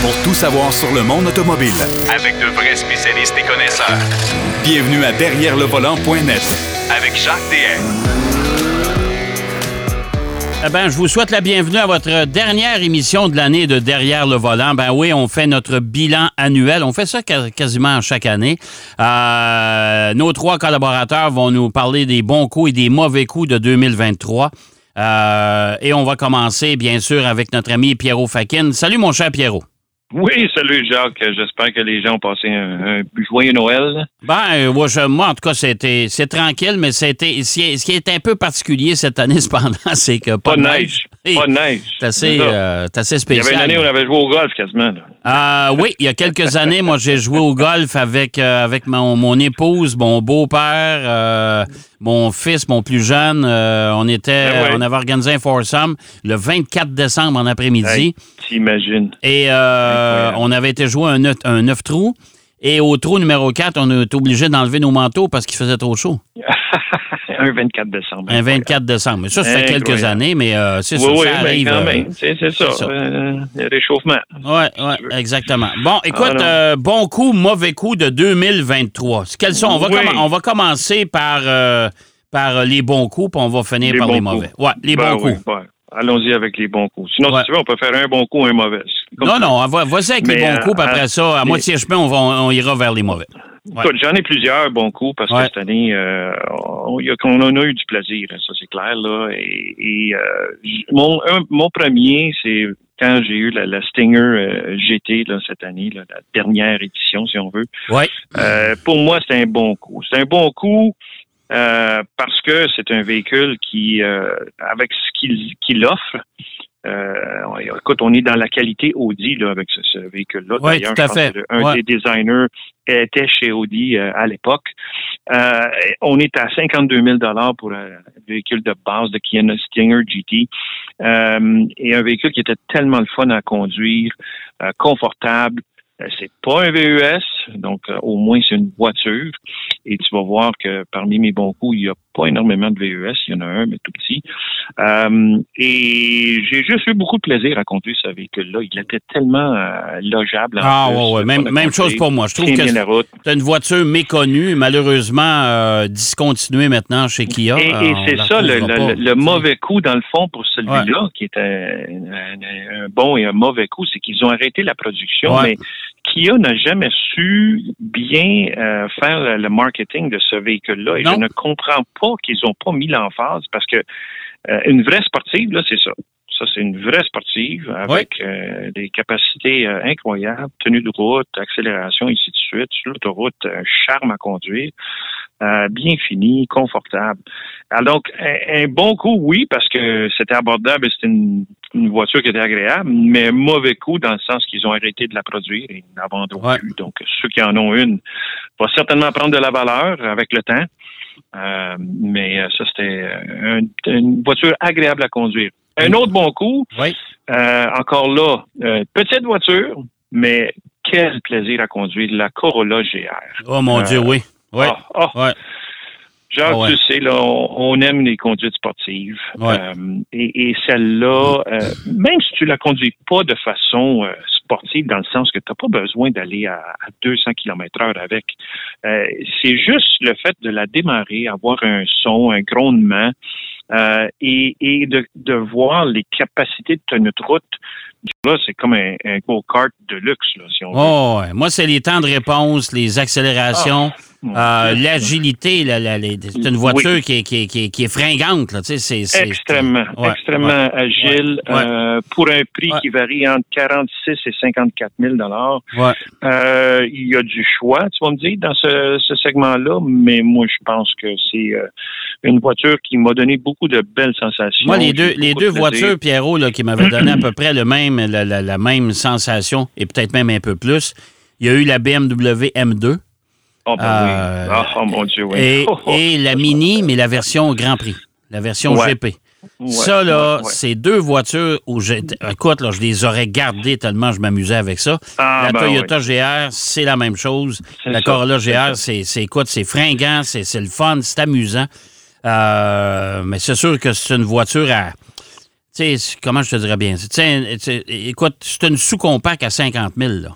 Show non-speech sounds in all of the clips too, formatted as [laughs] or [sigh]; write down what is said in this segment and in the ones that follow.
pour tout savoir sur le monde automobile. Avec de vrais spécialistes et connaisseurs. Bienvenue à Derrière le volant.net Avec Jacques DM. Eh ben, je vous souhaite la bienvenue à votre dernière émission de l'année de Derrière le volant. Ben oui, on fait notre bilan annuel. On fait ça quasiment chaque année. Euh, nos trois collaborateurs vont nous parler des bons coups et des mauvais coups de 2023. Euh, et on va commencer, bien sûr, avec notre ami Pierrot Fakin. Salut, mon cher Pierrot. Oui, salut Jacques. J'espère que les gens ont passé un, un joyeux Noël. Ben, moi, je- moi, en tout cas, c'était, c'est tranquille, mais c'était, ce qui est, un peu particulier cette année, [laughs] cependant, c'est que pas, Pas de neige. Pas de neige. C'est assez, euh, assez Il y spécial. avait une année où on avait joué au golf quasiment. là. Euh, oui, il y a quelques [laughs] années, moi, j'ai joué au golf avec, euh, avec mon, mon épouse, mon beau-père, euh, mon fils, mon plus jeune. On était, Ben ouais. on avait organisé un foursome le 24 décembre en après-midi. Hey, T'imagines. Et on avait été jouer un un neuf trous. Et au trou numéro 4, on a été obligé d'enlever nos manteaux parce qu'il faisait trop chaud. [laughs] [laughs] un 24 décembre. Un 24 décembre. Mais ça, ça fait quelques années, mais euh, c'est Oui, ça, oui, ça ben, arrive. quand euh, même. C'est ça. ça. euh, le réchauffement. Oui, oui, exactement. Bon, écoute, Ah, euh, bon coup, mauvais coup de 2023. Quels sont? On va, Oui. on va commencer par, euh, par les bons coups, puis on va finir Les par les coups. mauvais. Ouais, les Ben bons oui, coups. ouais. Allons-y avec les bons coups. Sinon, Ouais. si tu veux, on peut faire un bon coup, un mauvais. Comme Non, non, va- vas-y avec les bons euh, coups, puis après euh, ça, à les- moitié chemin, on, va, on ira vers les mauvais. Ouais. Écoute, j'en ai plusieurs bons coups parce Ouais. que cette année, euh, on, y a- on en a eu du plaisir, hein, ça c'est clair là. Et, et, euh, mon, un- mon premier, c'est quand j'ai eu la, la Stinger euh, GT là, cette année, là, la dernière édition si on veut. Oui, Euh, pour moi, c'est un bon coup. C'est un bon coup euh, parce que c'est un véhicule qui, euh, avec ce qu'il offre, euh, écoute, on est dans la qualité Audi là, avec ce, ce véhicule-là. Oui, D'ailleurs, tout à fait. Un Ouais. des designers était chez Audi euh, à l'époque. Euh, on est à 52 000 pour un véhicule de base de Kia Stinger GT. Et un véhicule qui était tellement le fun à conduire, confortable. Euh, C'est pas un VUS, donc euh, au moins c'est une voiture. Et tu vas voir que parmi mes bons coups, il n'y a pas énormément de VUS. Il y en a un, mais tout petit. Euh, et j'ai juste eu beaucoup de plaisir à conduire ce véhicule-là. Il était tellement euh, logeable. Ah, ouais, ouais. Même, même chose pour moi. Je trouve que c'est une voiture méconnue, malheureusement euh, discontinuée maintenant chez Kia. Et, c'est ça le, mauvais coup dans le fond pour celui-là, qui est un, un- un bon et un mauvais coup, c'est qu'ils ont arrêté la production, Ouais. mais Kia n'a jamais su bien euh, faire le, le marketing de ce véhicule-là. Et Non. je ne comprends pas qu'ils n'ont pas mis l'emphase parce que euh, une vraie sportive, là, c'est ça. Ça, c'est une vraie sportive avec euh, des capacités euh, incroyables, tenue de route, accélération, ainsi de suite. Sur l'autoroute, un charme à conduire, euh, bien fini, confortable. Alors, donc, un, un bon coup, oui, parce que c'était abordable et c'était une, une voiture qui était agréable, mais mauvais coup dans le sens qu'ils ont arrêté de la produire et n'en vendront Ouais. plus. Donc, ceux qui en ont une vont certainement prendre de la valeur avec le temps. Euh, mais euh, ça, c'était euh, un- une voiture agréable à conduire. Un autre bon coup, Oui. euh, encore là, euh, petite voiture, mais quel plaisir à conduire, la Corolla GR. Oh mon Dieu, oui. Oui. Ah, ah. Ouais. Genre, Ah ouais. tu sais, là, on, on aime les conduites sportives. Ouais. Euh, et et celle-là, euh, même si tu la conduis pas de façon euh, sportive, dans le sens que tu n'as pas besoin d'aller à, à 200 km heure avec, euh, c'est juste le fait de la démarrer, avoir un son, un grondement, euh, et, et de, de voir les capacités de tenue de route. Là, c'est comme un, un go-kart de luxe, là, si on veut. Oh, ouais. Moi, c'est les temps de réponse, les accélérations, Mon euh, Dieu. l'agilité. la- la- les- c'est une voiture qui, est, qui, est, qui, est, qui est fringante. Là, tu sais, c'est, c'est- Extrêmement, Ouais, extrêmement ouais. agile Ouais. euh, pour un prix qui varie entre 46 et 54 000 Ouais. euh, Il y a du choix, tu vas me dire, dans ce, ce segment-là, mais moi, je pense que c'est euh, une voiture qui m'a donné beaucoup de belles sensations. Moi, les deux, les voitures, Pierrot, là, qui m'avaient donné à peu près le même, la, la- la même sensation, et peut-être même un peu plus, il y a eu la BMW M2 Oh, ben Euh, oui. Ah, oh, mon Dieu, oui. et, [laughs] et la Mini, mais la version Grand Prix, la version Ouais. GP. Ouais, ça, là, ouais, c'est deux voitures où j'ai. Écoute, là, je les aurais gardées tellement je m'amusais avec ça. Ah, la ben Toyota GR, c'est la même chose. La Corolla GR, c'est, écoute, c'est fringant, c'est, le fun, c'est amusant. Euh, mais c'est sûr que c'est une voiture à. Tu sais, comment je te dirais bien? Tu sais, tu sais, écoute, c'est une sous-compact à 50 000, là.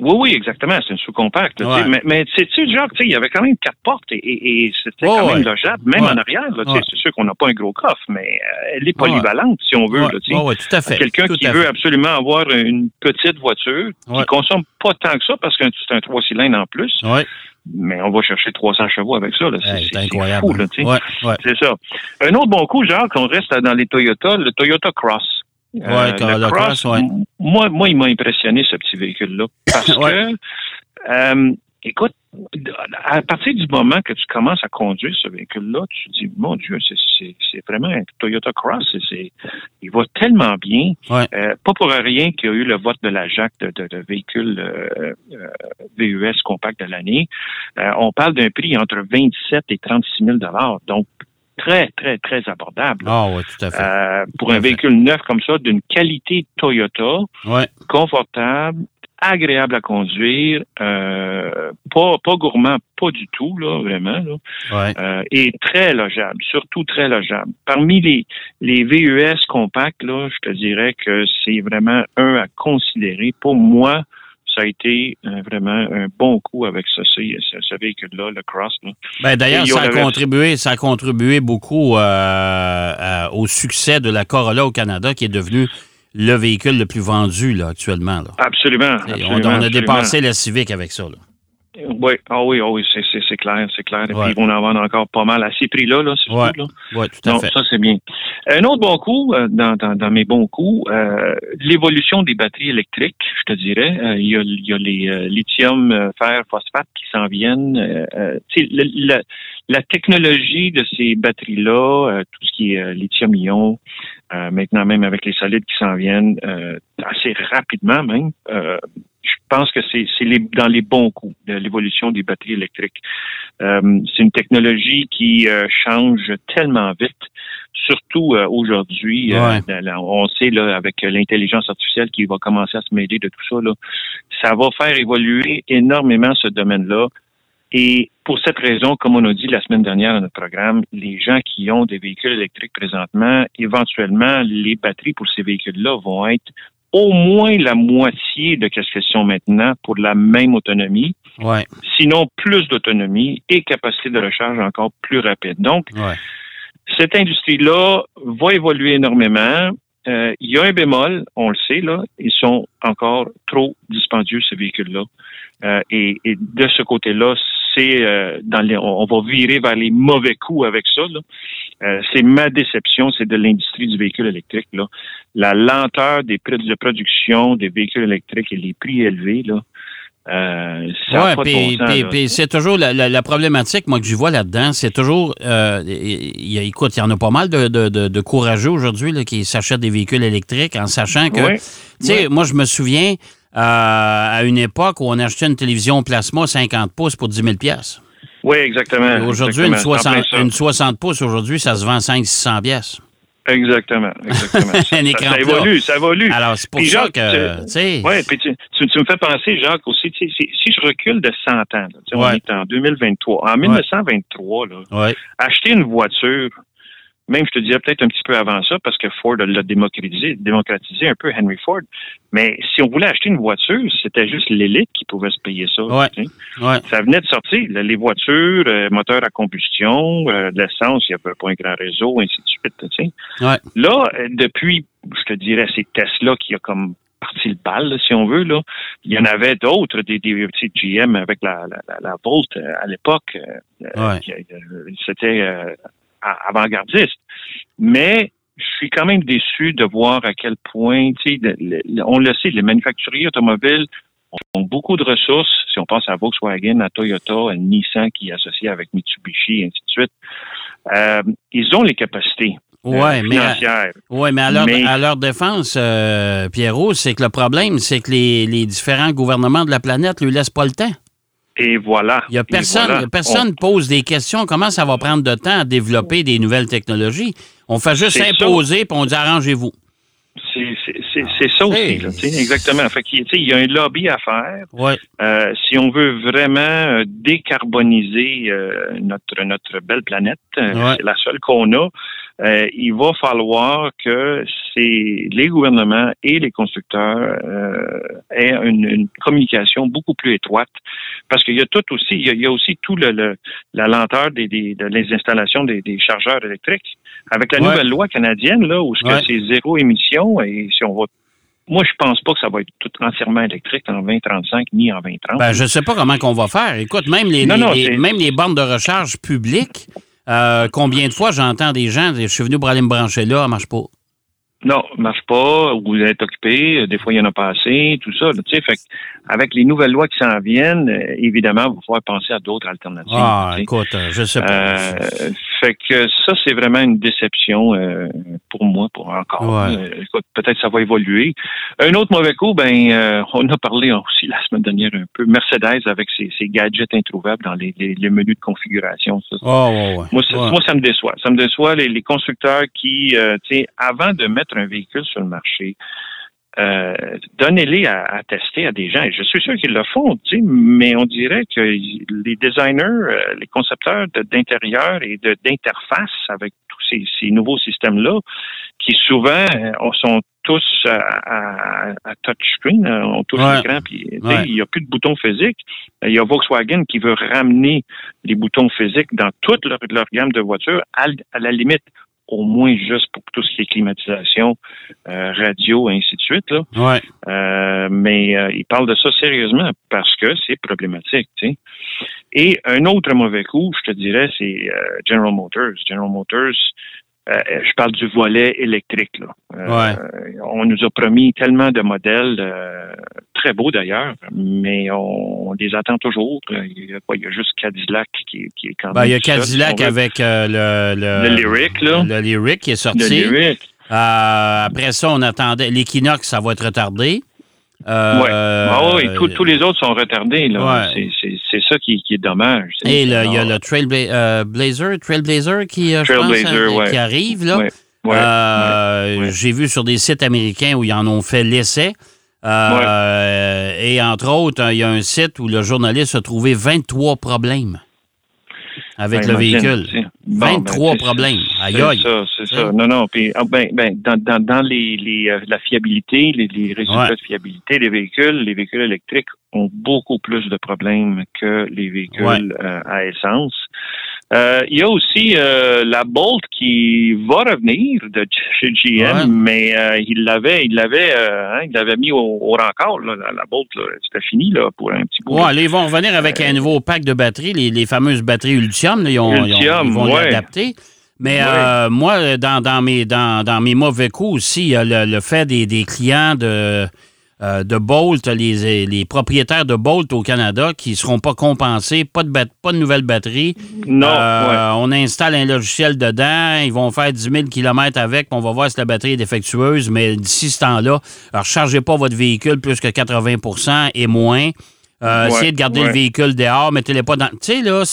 Oui, oui, exactement. C'est une sous-compacte. Ouais. Mais, mais sais-tu, genre, tu sais, il y avait quand même quatre portes et, et- et c'était Oh, quand ouais. même logeable, même Ouais. en arrière. C'est sûr qu'on n'a pas un gros coffre, mais euh, elle est polyvalente, si on veut. Ouais, tout à fait. Quelqu'un qui veut fait. absolument avoir une petite voiture qui consomme pas tant que ça parce que c'est un trois cylindres en plus, Ouais, mais on va chercher 300 chevaux avec ça. C'est Hey, c'est- c'est c'est incroyable. tu sais. ouais, ouais. C'est ça. Un autre bon coup, Jacques, on reste dans les Toyota, le Toyota Cross. Euh, Ouais, le Cross, ouais. m- Moi, moi, il m'a impressionné, ce petit véhicule-là. Parce [laughs] Ouais. que, euh, écoute, à partir du moment que tu commences à conduire ce véhicule-là, tu te dis, mon Dieu, c'est- vraiment un Toyota Cross. c'est- c'est- il va tellement bien. Ouais. Euh, pas pour rien qu'il y a eu le vote de la JAC de, de, de véhicule euh, euh, VUS compact de l'année. Euh, on parle d'un prix entre 27 et 36 000 Donc, très, très, très abordable. Ah, ouais, tout à fait. Euh, pour Tout un fait. véhicule neuf comme ça, d'une qualité Toyota, ouais. confortable, agréable à conduire, euh, pas, pas gourmand, pas du tout, là, vraiment, là, Ouais. euh, et très logeable, surtout très logeable. Parmi les, les VUS compacts, là, je te dirais que c'est vraiment un à considérer. Pour moi, ça a été euh, vraiment un bon coup avec ce, ce, ce véhicule-là, le Cross. Ben, D'ailleurs, ça a contribué, ça a contribué beaucoup euh, euh, au succès de la Corolla au Canada, qui est devenu le véhicule le plus vendu là, actuellement. Là. Absolument. On, on a absolument. dépassé la Civic avec ça. Là. Oui, ah oui, ah oui, c'est, c'est, c'est clair, c'est clair. Et Ouais. puis, ils vont en vendre encore pas mal à ces prix-là, là, c'est Ouais. tout, là. Oui, tout à Donc, fait. ça, c'est bien. Un autre bon coup, euh, dans, dans, dans mes bons coups, euh, l'évolution des batteries électriques, je te dirais. Euh, Il y, a, il y a les euh, lithium, fer, phosphate qui s'en viennent. Le- la, la technologie de ces batteries-là, euh, tout ce qui est lithium-ion, euh, maintenant même avec les solides qui s'en viennent, euh, assez rapidement même, euh, je pense que c'est les, dans les bons coups de l'évolution des batteries électriques. Euh, c'est une technologie qui euh, change tellement vite, surtout euh, aujourd'hui. euh, Ouais. on sait là avec l'intelligence artificielle qui va commencer à se mêler de tout ça. Là, ça va faire évoluer énormément ce domaine-là. Et pour cette raison, comme on a dit la semaine dernière dans notre programme, les gens qui ont des véhicules électriques présentement, éventuellement, les batteries pour ces véhicules-là vont être au moins la moitié de ce qu'elles sont maintenant pour la même autonomie, Ouais, sinon plus d'autonomie et capacité de recharge encore plus rapide. Donc, ouais. cette industrie-là va évoluer énormément. Euh, il y a un bémol, on le sait, là, ils sont encore trop dispendieux, ces véhicules-là. Euh, et, et de ce côté-là, c'est euh, dans les, on, on va virer vers les mauvais coups avec ça. là. Euh, c'est ma déception, c'est de l'industrie du véhicule électrique. Là. La lenteur des prix de production des véhicules électriques et les prix élevés, là, euh, Ouais, puis, bon c'est toujours la, la- la problématique, moi, que je vois là-dedans, c'est toujours, euh, il y a- écoute, il y en a pas mal de, de- de- de courageux aujourd'hui qui s'achètent des véhicules électriques en sachant que, Ouais, tu sais, ouais. moi, je me souviens euh, à une époque où on achetait une télévision plasma 50 pouces pour 10 000 pièces. Oui, exactement. Aujourd'hui, une, exactement. C'est en plein 60 ça. une 60 pouces, aujourd'hui, ça se vend 500-600 pièces. Exactement, exactement. [laughs] ça, Un écran ça évolue, ça évolue. Alors, c'est pour Puis ça Jacques, que, tu- Oui, puis tu, tu, tu me fais penser, Jacques, aussi, si, si je recule de 100 ans, là, on est en 2023. En 1923, là, ouais, acheter une voiture, même je te dirais peut-être un petit peu avant ça, parce que Ford l'a démocratisé, démocratisé un peu, Henry Ford. Mais si on voulait acheter une voiture, c'était juste l'élite qui pouvait se payer ça. Ouais. tu sais. ouais, Ça venait de sortir, les voitures, euh, moteurs à combustion, euh, l'essence, il n'y avait pas un grand réseau, ainsi de suite. tu sais. ouais, Là, euh, depuis, je te dirais, c'est Tesla qui a comme parti le bal, si on veut. Là. Il y en avait d'autres, des, des petits GM avec la, la, la, la Volt à l'époque. Ouais. C'était avant-gardiste. Mais je suis quand même déçu de voir à quel point, on le sait, les manufacturiers automobiles ont beaucoup de ressources. Si on pense à Volkswagen, à Toyota, à Nissan qui est associé avec Mitsubishi, et ainsi de suite, euh, ils ont les capacités euh, ouais, mais. financières. Oui, mais à leur, Mais- à leur défense, euh, Pierrot, c'est que le problème, c'est que les, les différents gouvernements de la planète ne lui laissent pas le temps. Et voilà. Il a personne, voilà. personne pose des questions. Comment ça va prendre de temps à développer des nouvelles technologies? On fait juste imposer puis on dit arrangez-vous. C'est ça aussi. là, exactement. Fait il y a un lobby à faire. Euh, si on veut vraiment euh, décarboniser euh, notre notre belle planète, Ouais. c'est la seule qu'on a. euh, il va falloir que c'est les gouvernements et les constructeurs euh, aient une, communication beaucoup plus étroite, parce qu'il y a tout aussi, il y a, aussi tout le, la lenteur des, des, des installations des, chargeurs électriques. Avec la nouvelle loi canadienne, là, où c'est zéro émission, et si on va moi, je pense pas que ça va être tout entièrement électrique en 2035 ni en 2030. Ben, je sais pas comment qu'on va faire. Écoute, même les, même les bornes de recharge publiques, euh, combien de fois j'entends des gens, je suis venu pour aller me brancher là, ça marche pas. Non, marche pas, vous êtes occupé, des fois il y en a pas assez, tout ça. Tu sais, fait avec les nouvelles lois qui s'en viennent, euh, évidemment, il va falloir penser à d'autres alternatives. Ah, écoute, je sais pas. Euh, fait que ça, c'est vraiment une déception euh, pour moi, pour encore. écoute, peut-être ça va évoluer. Un autre mauvais coup, ben, on a parlé aussi la semaine dernière un peu. Mercedes avec ses, gadgets introuvables dans les, menus de configuration. Ça, oh, moi, ça, me déçoit. Ça me déçoit les, les constructeurs qui, tu sais, avant de mettre un véhicule sur le marché, euh, donnez-les à, tester à des gens. Et je suis sûr qu'ils le font, mais on dirait que les designers, euh, les concepteurs d'intérieur et d'interface avec tous ces, nouveaux systèmes-là, qui souvent euh, sont tous à, touchscreen, on touche l'écran, puis il n'y a plus de boutons physiques. Il y a Volkswagen qui veut ramener les boutons physiques dans toute leur, gamme de voitures. à la limite, au moins juste pour tout ce qui est climatisation, euh, radio, et ainsi de suite. Là. Ouais. Euh, mais euh, il parle de ça sérieusement parce que c'est problématique. Et un autre mauvais coup, je te dirais, c'est General Motors. General Motors, je parle du volet électrique. Là. Ouais. On nous a promis tellement de modèles très beaux d'ailleurs, mais on, les attend toujours. Il y, a, juste Cadillac qui, qui est quand ben, même. il y a Cadillac avec euh, le, le, Lyric, là. Le Lyric qui est sorti. Le Lyric. Euh, après ça, on attendait. L'Equinox, ça va être retardé. Euh, ah oui, tous les autres sont retardés. Là. C'est ça qui, qui, est dommage. Et il y a le Trailblazer, Trailblazer qui, je pense, qui arrive. là. J'ai vu sur des sites américains où ils en ont fait l'essai. Euh, et entre autres, il y a un site où le journaliste a trouvé 23 problèmes avec ben, le véhicule. 23 ben, problèmes. Aïe, aïe. C'est ça, c'est ça. Non, non. Puis, ah, ben, ben, dans, dans, dans les, les, euh, la fiabilité, les, les résultats de fiabilité des véhicules, les véhicules électriques ont beaucoup plus de problèmes que les véhicules euh, à essence. Euh, il y a aussi euh, la Bolt qui va revenir de chez GM, mais euh, il l'avait, il l'avait, hein, il l'avait mis au, au rencard, là, la, Bolt, c'était fini là pour un petit bout. Ouais, là, ils vont revenir avec un nouveau pack de batteries, les, les fameuses batteries Ultium, là, ils, ont, Ultium, ils, vont l'adapter. Mais moi, dans, dans, mes, dans, dans mes mauvais coups aussi, il y a le, le fait des, des clients de euh, de Bolt, les, les, propriétaires de Bolt au Canada qui ne seront pas compensés, pas de, pas de nouvelle batterie. Non. Euh, on installe un logiciel dedans, ils vont faire 10 000 km avec, on va voir si la batterie est défectueuse, mais d'ici ce temps-là, ne chargez pas votre véhicule plus que 80% et moins. Euh, essayez de garder le véhicule dehors, mettez-les pas dans. Tu sais, là,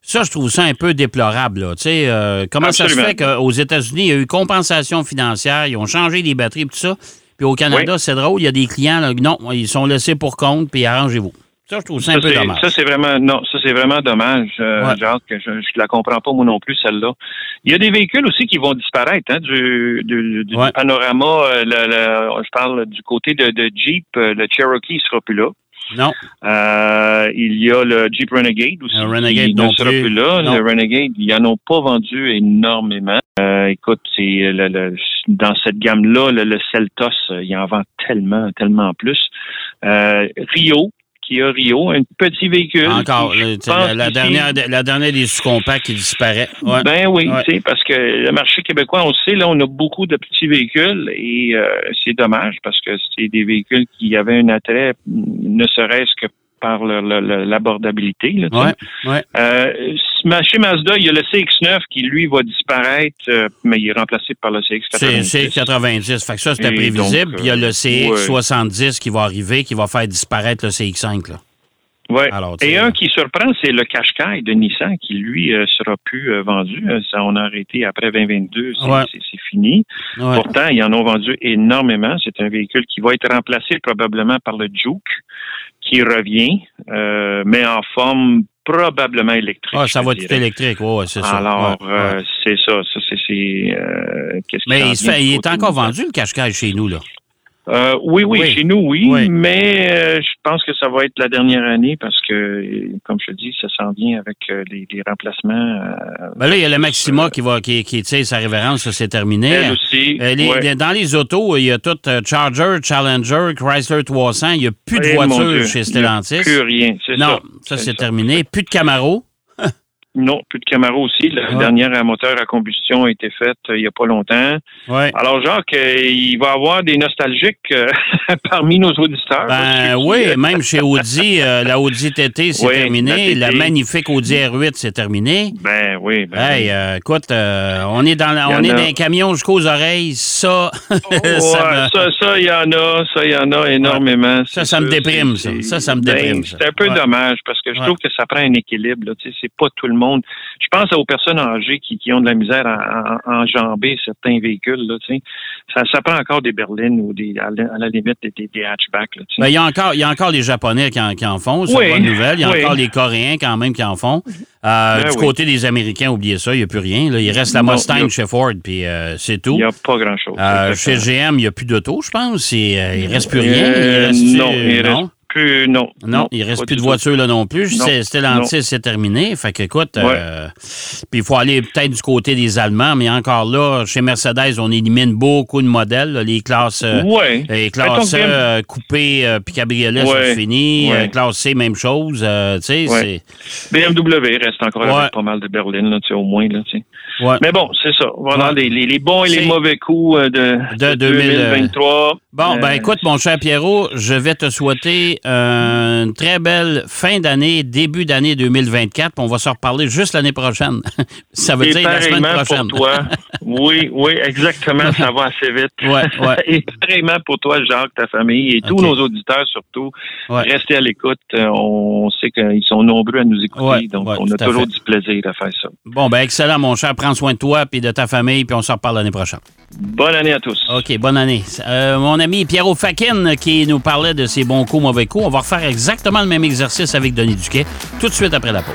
ça, je trouve ça un peu déplorable. Là. comment ça se fait qu'aux États-Unis, il y a eu compensation financière, ils ont changé les batteries et tout ça, puis au Canada, c'est drôle, il y a des clients, là, non, ils sont laissés pour compte, puis arrangez-vous. Ça, je trouve ça un peu dommage. Ça, c'est vraiment, non, ça, c'est vraiment dommage, euh, que je, ne la comprends pas, moi non plus, celle-là. Il y a des véhicules aussi qui vont disparaître, hein, du, du, panorama, euh, le, je parle du côté de, de Jeep, euh, le Cherokee sera plus là. Non. Euh, il y a le Jeep Renegade aussi. Le Renegade qui ne sera plus là. Le Renegade, ils n'en ont pas vendu énormément. Euh, écoute, c'est le, dans cette gamme-là, le, le, Celtos, il en vend tellement, tellement plus. Euh, Rio, qui a Rio, un petit véhicule. Encore, la, dernière, la dernière des sous-compacts qui disparaît. Ben oui, parce que le marché québécois, on le sait, là, on a beaucoup de petits véhicules et euh, c'est dommage parce que c'est des véhicules qui avaient un attrait, ne serait-ce que par l'abordabilité. Ouais, ouais. Euh, chez Mazda, il y a le CX-9 qui, lui, va disparaître, euh, mais il est remplacé par le CX-90. C'est CX-90. Fait que ça, c'était prévisible. Puis il y a le CX-70 qui va arriver, qui va faire disparaître le CX-5. Là. Ouais. Et un qui surprend, c'est le Qashqai de Nissan qui, lui, euh, sera plus vendu. Ça, on a arrêté après 2022. C'est fini. Pourtant, ils en ont vendu énormément. C'est un véhicule qui va être remplacé probablement par le Juke qui revient, euh, mais en forme probablement électrique. Ah, ça va être électrique, oui, c'est ça. Alors, Ouais, ouais. euh, c'est ça. Ça, c'est. c'est, euh, qu'est-ce qui Mais il, fait- il est encore vendu, le cache-cache, chez nous, là? Euh, oui, oui, Oui. chez nous, oui, Oui. mais euh, je pense que ça va être la dernière année parce que, euh, comme je te dis, ça s'en vient avec euh, les, les remplacements. euh, Ben là, il y a le Maxima qui va, qui, qui sais, sa révérence, ça, c'est terminé. elle aussi. Euh, les- ouais. les- dans les autos, il y a tout euh, Charger, Challenger, Chrysler 300. Il n'y a plus de Eh, voitures chez il y a Stellantis. Plus rien, c'est ça. Non, ça, c'est terminé. Plus de Camaro. Non, plus de Camaro aussi. La Ouais. dernière à moteur à combustion a été faite euh, il n'y a pas longtemps. Ouais. Alors, Jacques, euh, il va y avoir des nostalgiques euh, [laughs] parmi nos auditeurs. Ben qui, oui, même chez Audi, euh, la Audi TT, [laughs] c'est Oui, terminé. la magnifique Audi R8, c'est terminé. Ben oui, ben Hey, écoute, on est dans la- on est a. dans un camion jusqu'aux oreilles. Ça, [laughs] Ouais, ça me- ça, ça, il y en a, ça, il y en a énormément. Ça, ça me sûr, déprime, ça. Ça, ça me ben, déprime, ça. C'est un peu Ouais. dommage parce que je trouve que ça prend un équilibre. C'est pas tout le monde. Je pense aux personnes âgées qui, qui ont de la misère à, enjamber certains véhicules. Là, ça, ça prend encore des berlines ou des, à, la, à la limite des, des, des hatchbacks. Là. Ben, il y a encore, il y a encore les Japonais qui en, qui en font, c'est Oui, une bonne nouvelle. Il y a oui. encore les Coréens quand même qui en font. Euh, Ben du oui. côté des Américains, oubliez ça, il n'y a plus rien. là. Il reste la Mustang il a- chez Ford, puis euh, c'est tout. il n'y a pas grand-chose. Euh, chez. GM, il n'y a plus d'auto, je pense. Et, euh, il reste plus rien. Euh, il reste, non, il reste plus. Non, Non, il reste plus de voitures là non plus. Non, C'est- Stellantis, c'est terminé. Fait que, écoute, Ouais. euh, puis il faut aller peut-être du côté des Allemands, mais encore là, chez Mercedes, on élimine beaucoup de modèles. là. les classes, euh, Ouais. les classes euh, coupées euh, puis cabriolet Ouais. Ouais. Euh, classe C, même chose. Tu sais, Ouais. BMW reste encore avec pas mal de berlines, là, au moins. Là, c'est. Ouais. Mais bon, c'est ça. Voilà Ouais. les, les, les bons et les mauvais coups euh, de, De 2000, 2023. Bon, ben Euh, écoute, mon cher Pierrot, je vais te souhaiter euh, une très belle fin d'année, début d'année 2024. puis On va se reparler juste l'année prochaine. [laughs] Ça veut et dire la semaine prochaine. pour toi. Oui, oui, exactement. Ça va assez vite. [laughs] Ouais, ouais. [laughs] Et pareillement pour toi, Jacques, ta famille et tous nos auditeurs surtout. Ouais. Restez à l'écoute. Euh, On sait qu'ils sont nombreux à nous écouter. Donc, on a toujours fait. du plaisir à faire ça. Bon, ben excellent, mon cher. Prends soin de toi et de ta famille, puis on se reparle l'année prochaine. Bonne année à tous. OK, bonne année. Euh, mon ami Pierrot Fakin qui nous parlait de ses bons coups, mauvais coups. On va refaire exactement le même exercice avec Denis Duquet tout de suite après la pause.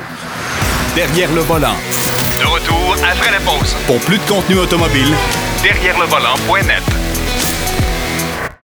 Derrière le volant. De retour après la pause. Pour plus de contenu automobile, Derrière le volant.net.